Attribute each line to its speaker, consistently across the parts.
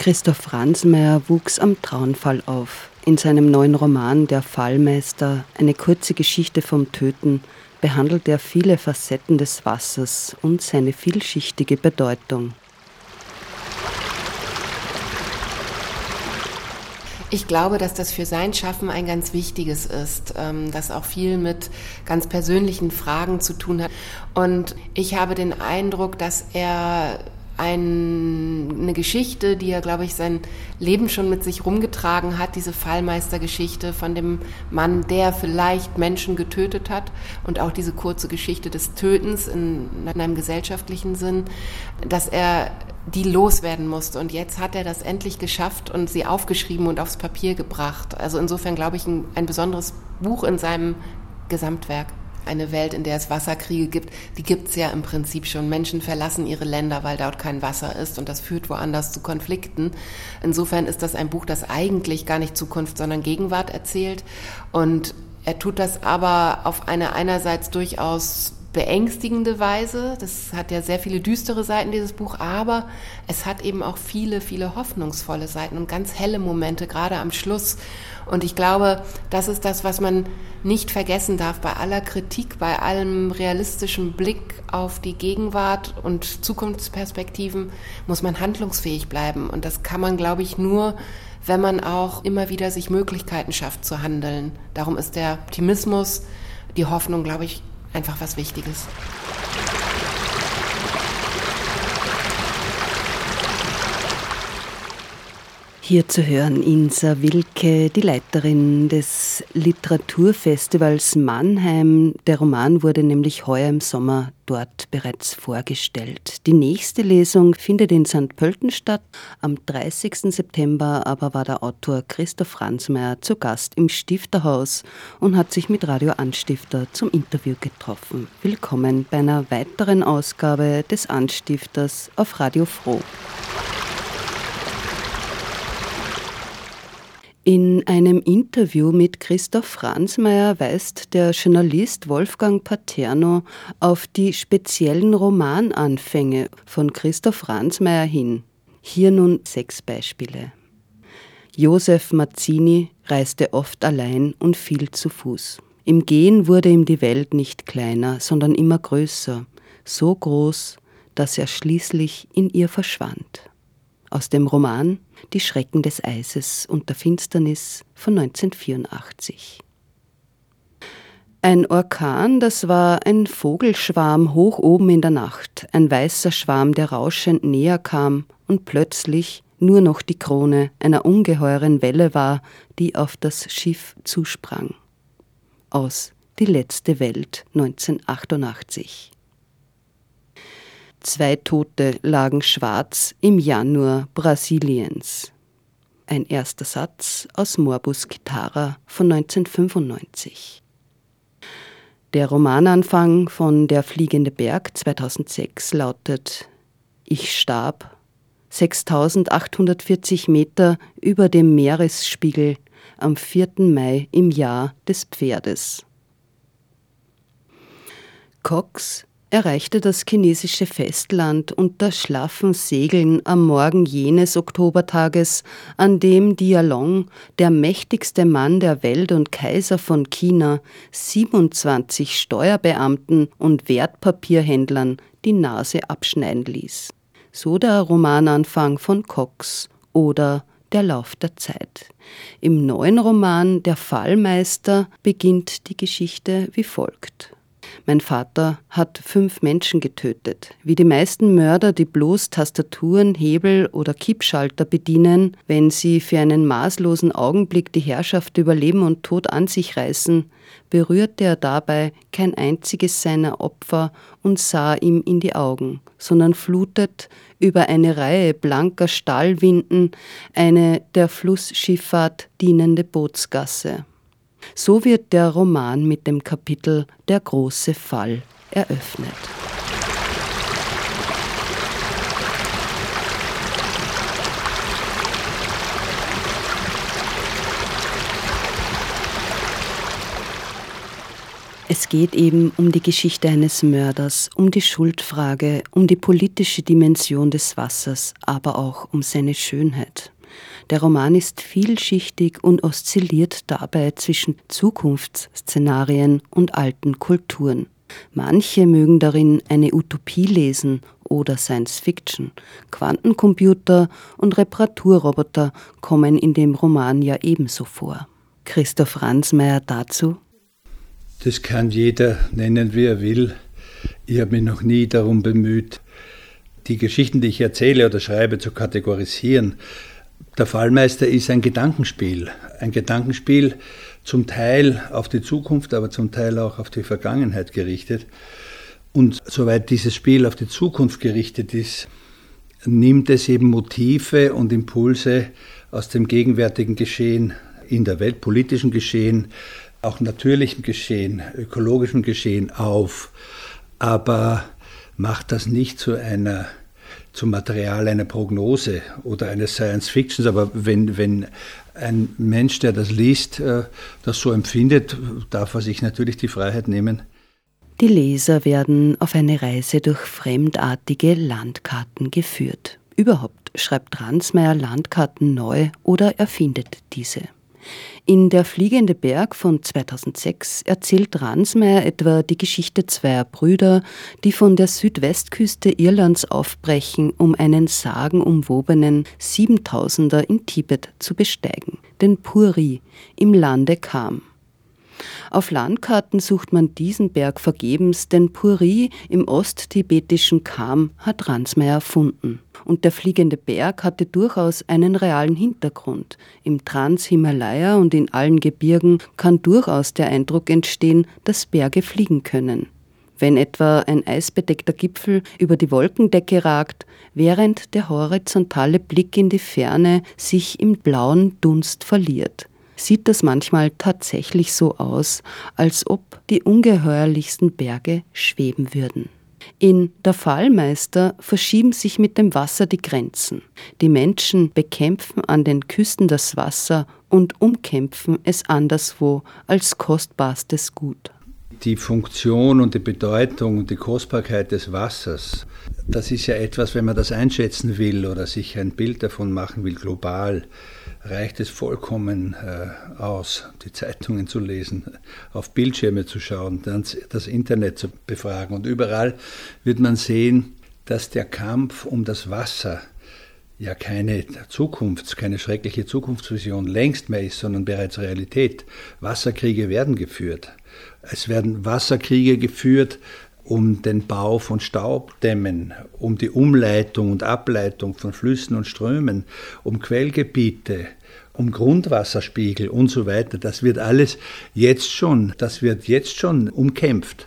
Speaker 1: Christoph Franzmeier wuchs am Traunfall auf. In seinem neuen Roman Der Fallmeister, eine kurze Geschichte vom Töten, behandelt er viele Facetten des Wassers und seine vielschichtige Bedeutung.
Speaker 2: Ich glaube, dass das für sein Schaffen ein ganz wichtiges ist, ähm, das auch viel mit ganz persönlichen Fragen zu tun hat. Und ich habe den Eindruck, dass er ein, eine Geschichte, die er, glaube ich, sein Leben schon mit sich rumgetragen hat, diese Fallmeistergeschichte von dem Mann, der vielleicht Menschen getötet hat und auch diese kurze Geschichte des Tötens in, in einem gesellschaftlichen Sinn, dass er die loswerden musste. Und jetzt hat er das endlich geschafft und sie aufgeschrieben und aufs Papier gebracht. Also insofern glaube ich ein, ein besonderes Buch in seinem Gesamtwerk eine Welt, in der es Wasserkriege gibt, die gibt es ja im Prinzip schon. Menschen verlassen ihre Länder, weil dort kein Wasser ist und das führt woanders zu Konflikten. Insofern ist das ein Buch, das eigentlich gar nicht Zukunft, sondern Gegenwart erzählt. Und er tut das aber auf eine einerseits durchaus beängstigende Weise. Das hat ja sehr viele düstere Seiten, dieses Buch, aber es hat eben auch viele, viele hoffnungsvolle Seiten und ganz helle Momente, gerade am Schluss. Und ich glaube, das ist das, was man nicht vergessen darf bei aller Kritik, bei allem realistischen Blick auf die Gegenwart und Zukunftsperspektiven, muss man handlungsfähig bleiben. Und das kann man, glaube ich, nur, wenn man auch immer wieder sich Möglichkeiten schafft zu handeln. Darum ist der Optimismus, die Hoffnung, glaube ich, einfach was Wichtiges.
Speaker 1: Hier zu hören Insa Wilke, die Leiterin des Literaturfestivals Mannheim. Der Roman wurde nämlich heuer im Sommer dort bereits vorgestellt. Die nächste Lesung findet in St. Pölten statt. Am 30. September aber war der Autor Christoph Franzmeier zu Gast im Stifterhaus und hat sich mit Radio Anstifter zum Interview getroffen. Willkommen bei einer weiteren Ausgabe des Anstifters auf Radio Froh. In einem Interview mit Christoph Franzmeier weist der Journalist Wolfgang Paterno auf die speziellen Romananfänge von Christoph Franzmeier hin. Hier nun sechs Beispiele. Josef Mazzini reiste oft allein und viel zu Fuß. Im Gehen wurde ihm die Welt nicht kleiner, sondern immer größer, so groß, dass er schließlich in ihr verschwand. Aus dem Roman die Schrecken des Eises und der Finsternis von 1984. Ein Orkan, das war ein Vogelschwarm hoch oben in der Nacht, ein weißer Schwarm, der rauschend näher kam und plötzlich nur noch die Krone einer ungeheuren Welle war, die auf das Schiff zusprang. Aus Die letzte Welt 1988. Zwei Tote lagen schwarz im Januar Brasiliens. Ein erster Satz aus Morbus Kitara von 1995. Der Romananfang von Der fliegende Berg 2006 lautet Ich starb 6840 Meter über dem Meeresspiegel am 4. Mai im Jahr des Pferdes. Cox erreichte das chinesische Festland unter schlaffen Segeln am Morgen jenes Oktobertages, an dem Dialong, der mächtigste Mann der Welt und Kaiser von China, 27 Steuerbeamten und Wertpapierhändlern die Nase abschneiden ließ. So der Romananfang von Cox oder der Lauf der Zeit. Im neuen Roman Der Fallmeister beginnt die Geschichte wie folgt. Mein Vater hat fünf Menschen getötet. Wie die meisten Mörder, die bloß Tastaturen, Hebel oder Kippschalter bedienen, wenn sie für einen maßlosen Augenblick die Herrschaft über Leben und Tod an sich reißen, berührte er dabei kein einziges seiner Opfer und sah ihm in die Augen, sondern flutet über eine Reihe blanker Stahlwinden eine der Flussschifffahrt dienende Bootsgasse. So wird der Roman mit dem Kapitel Der große Fall eröffnet. Es geht eben um die Geschichte eines Mörders, um die Schuldfrage, um die politische Dimension des Wassers, aber auch um seine Schönheit. Der Roman ist vielschichtig und oszilliert dabei zwischen Zukunftsszenarien und alten Kulturen. Manche mögen darin eine Utopie lesen oder Science Fiction. Quantencomputer und Reparaturroboter kommen in dem Roman ja ebenso vor. Christoph Ransmayr dazu
Speaker 3: das kann jeder nennen, wie er will. Ich habe mich noch nie darum bemüht, die Geschichten, die ich erzähle oder schreibe, zu kategorisieren. Der Fallmeister ist ein Gedankenspiel. Ein Gedankenspiel zum Teil auf die Zukunft, aber zum Teil auch auf die Vergangenheit gerichtet. Und soweit dieses Spiel auf die Zukunft gerichtet ist, nimmt es eben Motive und Impulse aus dem gegenwärtigen Geschehen in der Welt, politischen Geschehen, auch natürlichem Geschehen, ökologischem Geschehen auf, aber macht das nicht zu einer zum Material einer Prognose oder eines Science Fictions, aber wenn, wenn ein Mensch, der das liest, äh, das so empfindet, darf er sich natürlich die Freiheit nehmen.
Speaker 1: Die Leser werden auf eine Reise durch fremdartige Landkarten geführt. Überhaupt schreibt Ransmayr Landkarten neu oder erfindet diese. In Der fliegende Berg von 2006 erzählt Ransmayr etwa die Geschichte zweier Brüder, die von der Südwestküste Irlands aufbrechen, um einen sagenumwobenen Siebentausender in Tibet zu besteigen, den Puri, im Lande Kam. Auf Landkarten sucht man diesen Berg vergebens, denn Puri im osttibetischen Kam hat Ransmayr erfunden. Und der fliegende Berg hatte durchaus einen realen Hintergrund. Im Transhimalaya und in allen Gebirgen kann durchaus der Eindruck entstehen, dass Berge fliegen können. Wenn etwa ein eisbedeckter Gipfel über die Wolkendecke ragt, während der horizontale Blick in die Ferne sich im blauen Dunst verliert sieht das manchmal tatsächlich so aus, als ob die ungeheuerlichsten Berge schweben würden. In Der Fallmeister verschieben sich mit dem Wasser die Grenzen. Die Menschen bekämpfen an den Küsten das Wasser und umkämpfen es anderswo als kostbarstes Gut.
Speaker 3: Die Funktion und die Bedeutung und die Kostbarkeit des Wassers, das ist ja etwas, wenn man das einschätzen will oder sich ein Bild davon machen will, global, reicht es vollkommen äh, aus, die Zeitungen zu lesen, auf Bildschirme zu schauen, dann das Internet zu befragen. Und überall wird man sehen, dass der Kampf um das Wasser ja keine Zukunft, keine schreckliche Zukunftsvision längst mehr ist, sondern bereits Realität. Wasserkriege werden geführt. Es werden Wasserkriege geführt um den Bau von Staubdämmen, um die Umleitung und Ableitung von Flüssen und Strömen, um Quellgebiete, um Grundwasserspiegel und so weiter. Das wird alles jetzt schon, das wird jetzt schon umkämpft.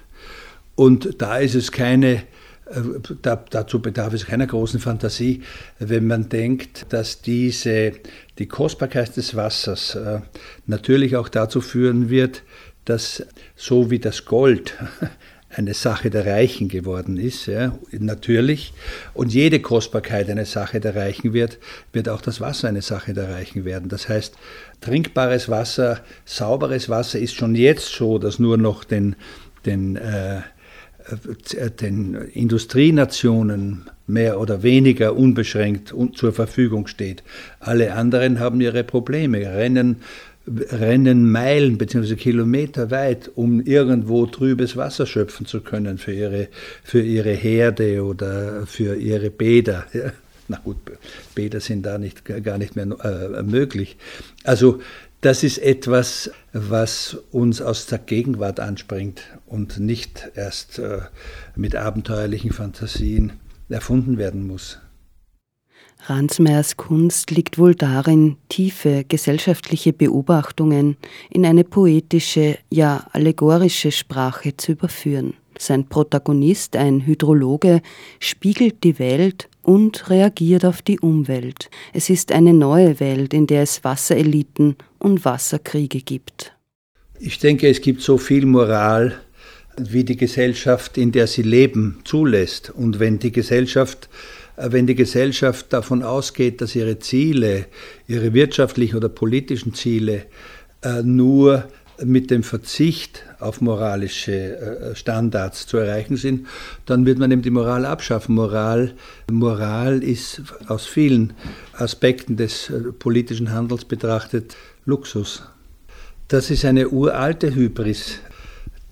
Speaker 3: Und da ist es keine, äh, da, dazu bedarf es keiner großen Fantasie, wenn man denkt, dass diese, die Kostbarkeit des Wassers äh, natürlich auch dazu führen wird, dass so wie das Gold eine Sache der Reichen geworden ist, ja, natürlich. Und jede Kostbarkeit eine Sache der Reichen wird, wird auch das Wasser eine Sache der Reichen werden. Das heißt, trinkbares Wasser, sauberes Wasser ist schon jetzt so, dass nur noch den, den, äh, den Industrienationen mehr oder weniger unbeschränkt zur Verfügung steht. Alle anderen haben ihre Probleme, rennen rennen Meilen bzw. Kilometer weit, um irgendwo trübes Wasser schöpfen zu können für ihre, für ihre Herde oder für ihre Bäder. Ja. Na gut, Bäder sind da nicht, gar nicht mehr äh, möglich. Also das ist etwas, was uns aus der Gegenwart anspringt und nicht erst äh, mit abenteuerlichen Fantasien erfunden werden muss.
Speaker 1: Ransmeyers Kunst liegt wohl darin, tiefe gesellschaftliche Beobachtungen in eine poetische, ja allegorische Sprache zu überführen. Sein Protagonist, ein Hydrologe, spiegelt die Welt und reagiert auf die Umwelt. Es ist eine neue Welt, in der es Wassereliten und Wasserkriege gibt.
Speaker 3: Ich denke, es gibt so viel Moral, wie die Gesellschaft, in der sie leben, zulässt. Und wenn die Gesellschaft wenn die Gesellschaft davon ausgeht, dass ihre Ziele, ihre wirtschaftlichen oder politischen Ziele äh, nur mit dem Verzicht auf moralische äh, Standards zu erreichen sind, dann wird man eben die Moral abschaffen. Moral, Moral ist aus vielen Aspekten des politischen Handels betrachtet Luxus. Das ist eine uralte Hybris,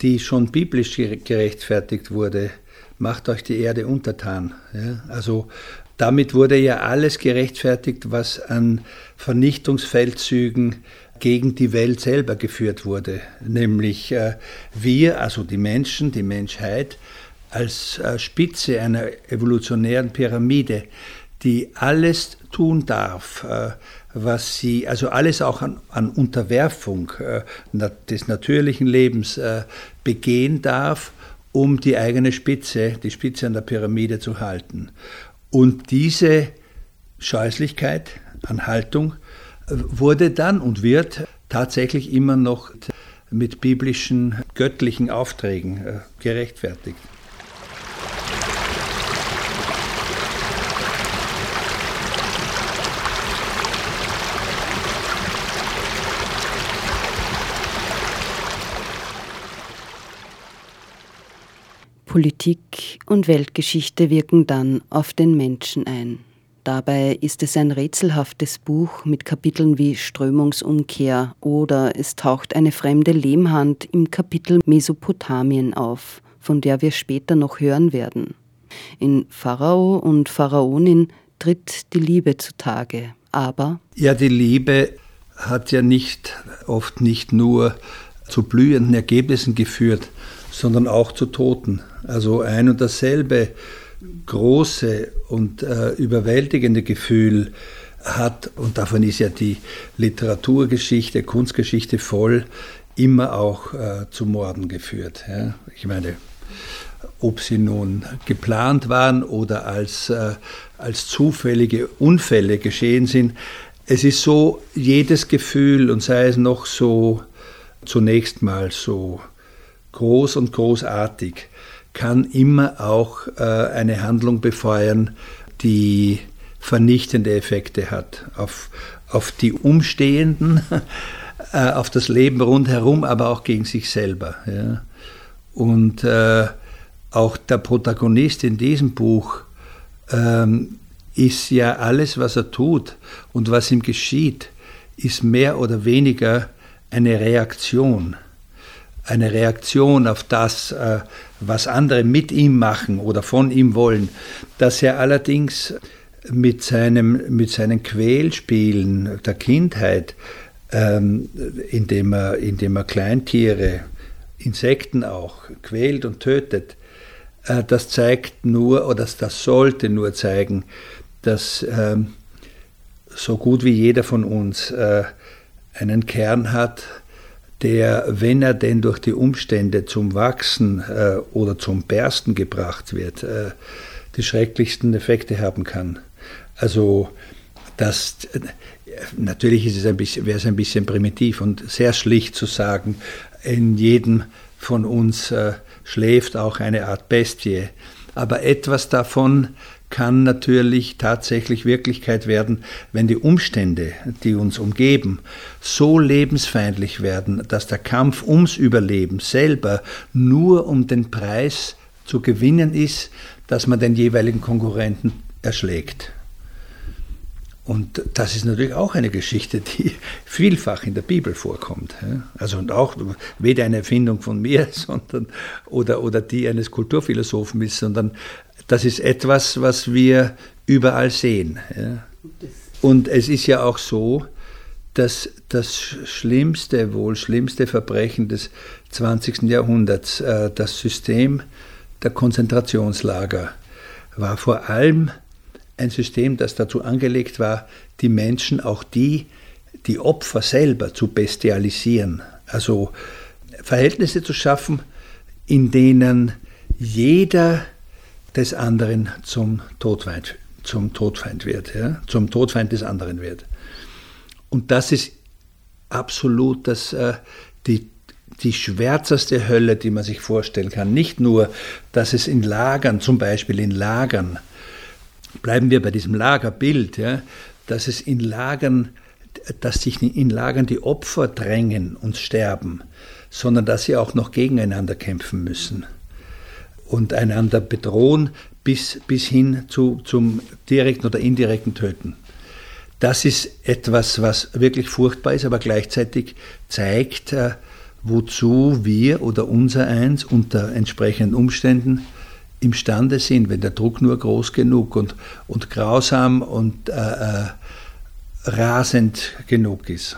Speaker 3: die schon biblisch gerechtfertigt wurde macht euch die Erde untertan. Ja? Also damit wurde ja alles gerechtfertigt, was an Vernichtungsfeldzügen gegen die Welt selber geführt wurde. Nämlich äh, wir, also die Menschen, die Menschheit, als äh, Spitze einer evolutionären Pyramide, die alles tun darf, äh, was sie, also alles auch an, an Unterwerfung äh, des natürlichen Lebens äh, begehen darf um die eigene Spitze, die Spitze an der Pyramide zu halten. Und diese Scheußlichkeit an Haltung wurde dann und wird tatsächlich immer noch mit biblischen, göttlichen Aufträgen äh, gerechtfertigt.
Speaker 1: Politik und Weltgeschichte wirken dann auf den Menschen ein. Dabei ist es ein rätselhaftes Buch mit Kapiteln wie Strömungsumkehr oder es taucht eine fremde Lehmhand im Kapitel Mesopotamien auf, von der wir später noch hören werden. In Pharao und Pharaonin tritt die Liebe zutage, aber
Speaker 3: ja, die Liebe hat ja nicht oft nicht nur zu blühenden Ergebnissen geführt, sondern auch zu Toten. Also ein und dasselbe große und äh, überwältigende Gefühl hat, und davon ist ja die Literaturgeschichte, Kunstgeschichte voll, immer auch äh, zu Morden geführt. Ja? Ich meine, ob sie nun geplant waren oder als, äh, als zufällige Unfälle geschehen sind. Es ist so, jedes Gefühl, und sei es noch so zunächst mal so groß und großartig, kann immer auch äh, eine Handlung befeuern, die vernichtende Effekte hat auf, auf die Umstehenden, äh, auf das Leben rundherum, aber auch gegen sich selber. Und äh, auch der Protagonist in diesem Buch ähm, ist ja alles, was er tut und was ihm geschieht, ist mehr oder weniger eine Reaktion eine Reaktion auf das, äh, was andere mit ihm machen oder von ihm wollen, dass er allerdings mit, seinem, mit seinen Quälspielen der Kindheit, ähm, indem, er, indem er Kleintiere, Insekten auch quält und tötet, äh, das zeigt nur, oder das sollte nur zeigen, dass ähm, so gut wie jeder von uns äh, einen Kern hat, der, wenn er denn durch die Umstände zum Wachsen äh, oder zum Bersten gebracht wird, äh, die schrecklichsten Effekte haben kann. Also das, äh, natürlich ist es ein bisschen, wäre es ein bisschen primitiv und sehr schlicht zu sagen, in jedem von uns äh, schläft auch eine Art Bestie. Aber etwas davon kann natürlich tatsächlich Wirklichkeit werden, wenn die Umstände, die uns umgeben, so lebensfeindlich werden, dass der Kampf ums Überleben selber nur um den Preis zu gewinnen ist, dass man den jeweiligen Konkurrenten erschlägt. Und das ist natürlich auch eine Geschichte, die vielfach in der Bibel vorkommt. Also und auch weder eine Erfindung von mir, sondern oder, oder die eines Kulturphilosophen ist, sondern das ist etwas, was wir überall sehen. Ja. Und es ist ja auch so, dass das schlimmste, wohl schlimmste Verbrechen des 20. Jahrhunderts, äh, das System der Konzentrationslager, war vor allem ein System, das dazu angelegt war, die Menschen, auch die, die Opfer selber zu bestialisieren. Also Verhältnisse zu schaffen, in denen jeder des anderen zum Todfeind, zum Todfeind wird, ja? zum Todfeind des anderen wird. Und das ist absolut das, äh, die, die schwärzeste Hölle, die man sich vorstellen kann. Nicht nur, dass es in Lagern, zum Beispiel in Lagern, bleiben wir bei diesem Lagerbild, ja, dass es in Lagern, dass sich in Lagern die Opfer drängen und sterben, sondern dass sie auch noch gegeneinander kämpfen müssen und einander bedrohen bis, bis hin zu, zum direkten oder indirekten Töten. Das ist etwas, was wirklich furchtbar ist, aber gleichzeitig zeigt, äh, wozu wir oder unser Eins unter entsprechenden Umständen imstande sind, wenn der Druck nur groß genug und, und grausam und äh, äh, rasend genug ist.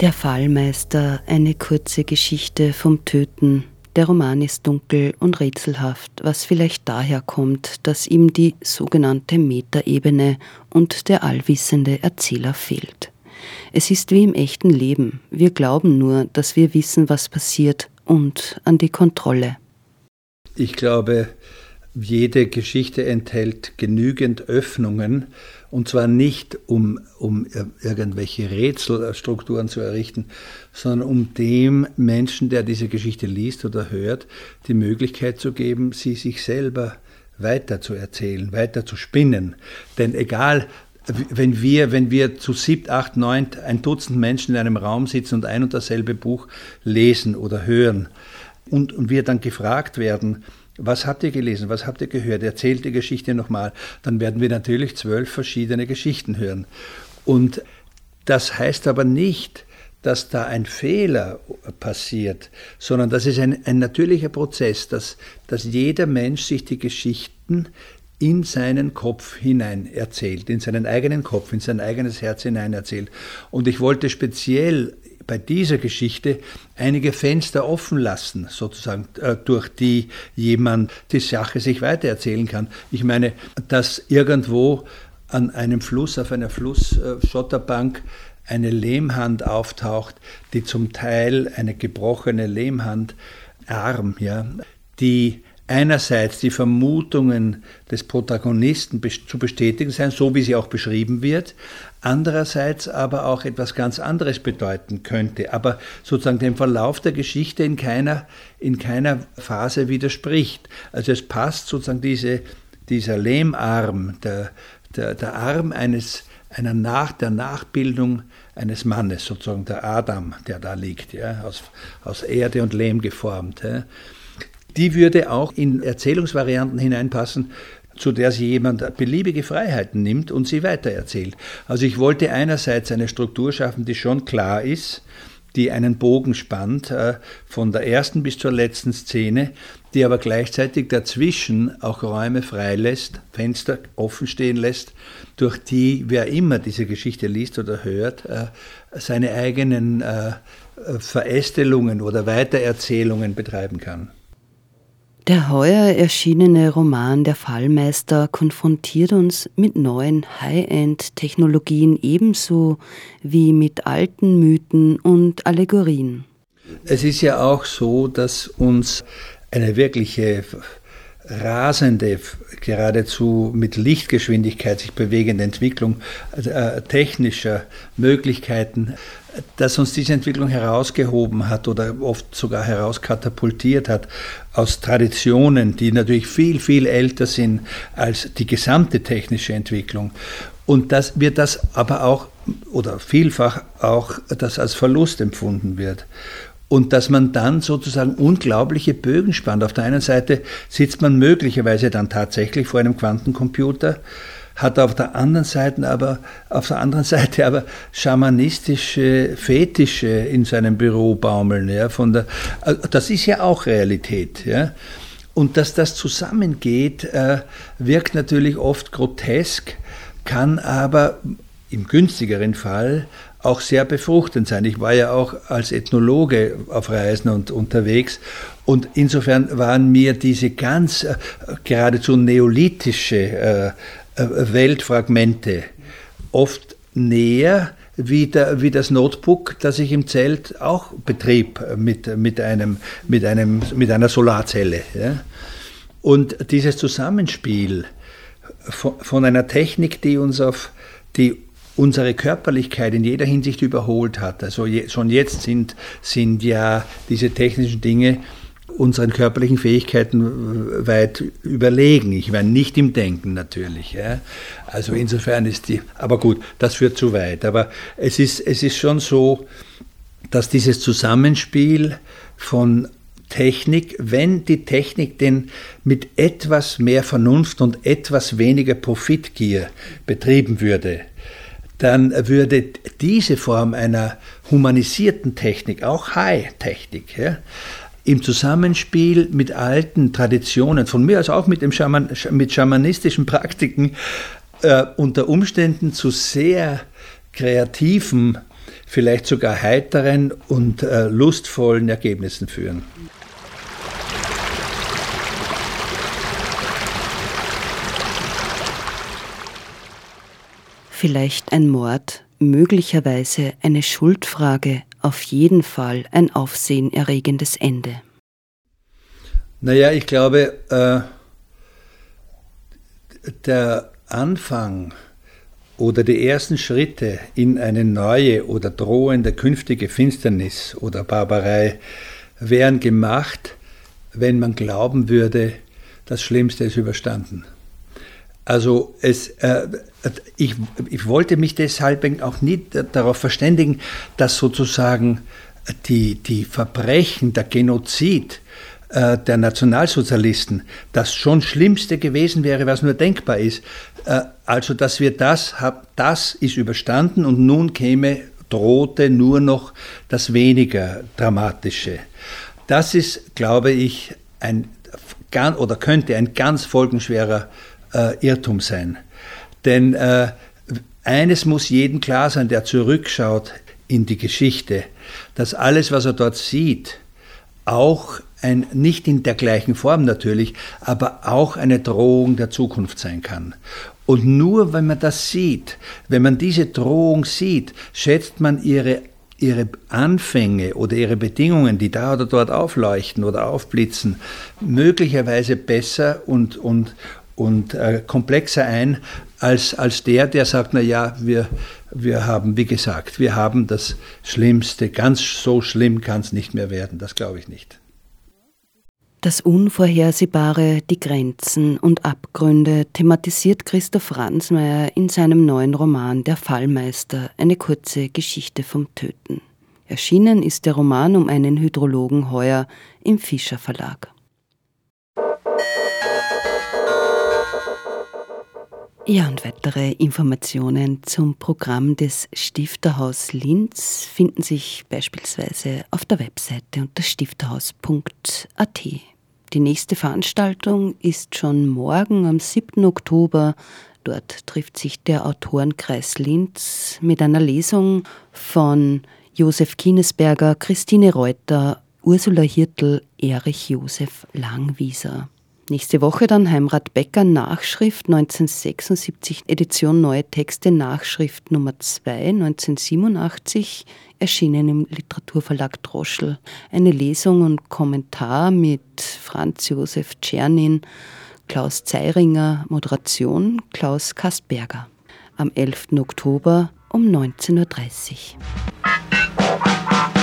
Speaker 1: Der Fallmeister, eine kurze Geschichte vom Töten. Der Roman ist dunkel und rätselhaft, was vielleicht daher kommt, dass ihm die sogenannte Metaebene und der allwissende Erzähler fehlt. Es ist wie im echten Leben. Wir glauben nur, dass wir wissen, was passiert und an die Kontrolle.
Speaker 3: Ich glaube, jede Geschichte enthält genügend Öffnungen, und zwar nicht, um, um irgendwelche Rätselstrukturen zu errichten, sondern um dem Menschen, der diese Geschichte liest oder hört, die Möglichkeit zu geben, sie sich selber weiter zu erzählen, weiter zu spinnen. Denn egal, wenn wir, wenn wir zu siebt, acht, neun, ein Dutzend Menschen in einem Raum sitzen und ein und dasselbe Buch lesen oder hören und, und wir dann gefragt werden, was habt ihr gelesen? Was habt ihr gehört? Erzählt die Geschichte nochmal. Dann werden wir natürlich zwölf verschiedene Geschichten hören. Und das heißt aber nicht, dass da ein Fehler passiert, sondern das ist ein, ein natürlicher Prozess, dass, dass jeder Mensch sich die Geschichten in seinen Kopf hinein erzählt, in seinen eigenen Kopf, in sein eigenes Herz hinein erzählt. Und ich wollte speziell bei dieser Geschichte einige Fenster offen lassen, sozusagen, äh, durch die jemand die Sache sich weitererzählen kann. Ich meine, dass irgendwo an einem Fluss, auf einer Flussschotterbank, eine Lehmhand auftaucht, die zum Teil eine gebrochene Lehmhand, Arm, ja, die einerseits die Vermutungen des Protagonisten zu bestätigen sein, so wie sie auch beschrieben wird, andererseits aber auch etwas ganz anderes bedeuten könnte, aber sozusagen dem Verlauf der Geschichte in keiner, in keiner Phase widerspricht. Also es passt sozusagen diese, dieser Lehmarm, der, der, der Arm eines, einer Nach, der Nachbildung eines Mannes, sozusagen der Adam, der da liegt, ja, aus, aus Erde und Lehm geformt. Ja die würde auch in Erzählungsvarianten hineinpassen, zu der sich jemand beliebige Freiheiten nimmt und sie weitererzählt. Also ich wollte einerseits eine Struktur schaffen, die schon klar ist, die einen Bogen spannt, äh, von der ersten bis zur letzten Szene, die aber gleichzeitig dazwischen auch Räume freilässt, Fenster offen stehen lässt, durch die wer immer diese Geschichte liest oder hört, äh, seine eigenen äh, Verästelungen oder Weitererzählungen betreiben kann.
Speaker 1: Der heuer erschienene Roman Der Fallmeister konfrontiert uns mit neuen High-End-Technologien ebenso wie mit alten Mythen und Allegorien.
Speaker 3: Es ist ja auch so, dass uns eine wirkliche rasende, geradezu mit Lichtgeschwindigkeit sich bewegende Entwicklung äh, technischer Möglichkeiten dass uns diese Entwicklung herausgehoben hat oder oft sogar herauskatapultiert hat aus Traditionen, die natürlich viel, viel älter sind als die gesamte technische Entwicklung. Und dass wir das aber auch oder vielfach auch das als Verlust empfunden wird. Und dass man dann sozusagen unglaubliche Bögen spannt. Auf der einen Seite sitzt man möglicherweise dann tatsächlich vor einem Quantencomputer hat auf der anderen Seite aber, auf der anderen Seite aber schamanistische Fetische in seinem Büro baumeln. Ja, von der, äh, das ist ja auch Realität. Ja. Und dass das zusammengeht, äh, wirkt natürlich oft grotesk, kann aber im günstigeren Fall auch sehr befruchtend sein. Ich war ja auch als Ethnologe auf Reisen und unterwegs und insofern waren mir diese ganz äh, geradezu neolithische äh, äh, Weltfragmente oft näher wie, der, wie das Notebook, das ich im Zelt auch betrieb mit, mit, einem, mit, einem, mit einer Solarzelle. Ja. Und dieses Zusammenspiel von, von, einer Technik, die uns auf die unsere Körperlichkeit in jeder Hinsicht überholt hat. Also je, schon jetzt sind, sind ja diese technischen Dinge unseren körperlichen Fähigkeiten weit überlegen. Ich meine, nicht im Denken natürlich. Ja. Also insofern ist die, aber gut, das führt zu weit. Aber es ist, es ist schon so, dass dieses Zusammenspiel von Technik, wenn die Technik denn mit etwas mehr Vernunft und etwas weniger Profitgier betrieben würde, dann würde diese Form einer humanisierten Technik, auch High-Technik, ja, im Zusammenspiel mit alten Traditionen, von mir aus auch mit, dem Schaman, mit schamanistischen Praktiken, äh, unter Umständen zu sehr kreativen vielleicht sogar heiteren und äh, lustvollen Ergebnissen führen.
Speaker 1: Vielleicht ein Mord, möglicherweise eine Schuldfrage, auf jeden Fall ein aufsehenerregendes Ende.
Speaker 3: Naja, ich glaube, äh, der Anfang oder die ersten Schritte in eine neue oder drohende künftige Finsternis oder Barbarei wären gemacht, wenn man glauben würde, das Schlimmste ist überstanden. Also es, äh, ich, ich wollte mich deshalb auch nie darauf verständigen, dass sozusagen die, die Verbrechen, der Genozid äh, der Nationalsozialisten das schon Schlimmste gewesen wäre, was nur denkbar ist. Äh, also, dass wir das, das ist überstanden und nun käme, drohte nur noch das weniger Dramatische. Das ist, glaube ich, ein, oder könnte ein ganz folgenschwerer äh, Irrtum sein. Denn äh, eines muss jedem klar sein, der zurückschaut in die Geschichte, dass alles, was er dort sieht, auch ein, nicht in der gleichen Form natürlich, aber auch eine Drohung der Zukunft sein kann. Und nur wenn man das sieht, wenn man diese Drohung sieht, schätzt man ihre ihre Anfänge oder ihre Bedingungen, die da oder dort aufleuchten oder aufblitzen, möglicherweise besser und, und, und äh, komplexer ein als, als der, der sagt, na ja, wir, wir haben, wie gesagt, wir haben das Schlimmste, ganz so schlimm kann es nicht mehr werden, das glaube ich nicht.
Speaker 1: Das Unvorhersehbare, die Grenzen und Abgründe thematisiert Christoph Ransmayr in seinem neuen Roman Der Fallmeister, eine kurze Geschichte vom Töten. Erschienen ist der Roman um einen Hydrologen heuer im Fischer Verlag. Ja, und weitere Informationen zum Programm des Stifterhaus Linz finden sich beispielsweise auf der Webseite unter stifterhaus.at. Die nächste Veranstaltung ist schon morgen am 7. Oktober. Dort trifft sich der Autorenkreis Linz mit einer Lesung von Josef Kienesberger, Christine Reuter, Ursula Hirtl, Erich Josef Langwieser. Nächste Woche dann Heimrat Becker Nachschrift 1976 Edition Neue Texte Nachschrift Nummer 2 1987 erschienen im Literaturverlag Droschel. Eine Lesung und Kommentar mit Franz Josef Czernin, Klaus Zeiringer, Moderation Klaus Kastberger. Am 11. Oktober um 19.30 Uhr.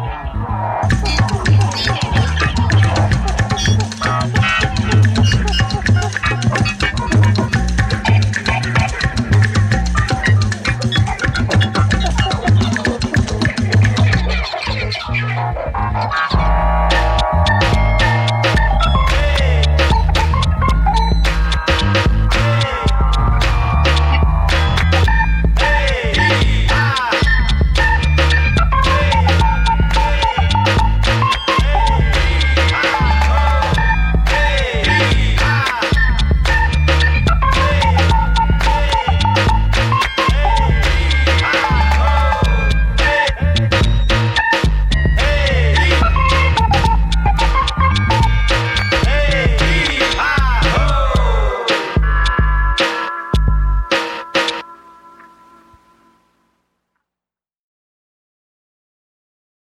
Speaker 1: now.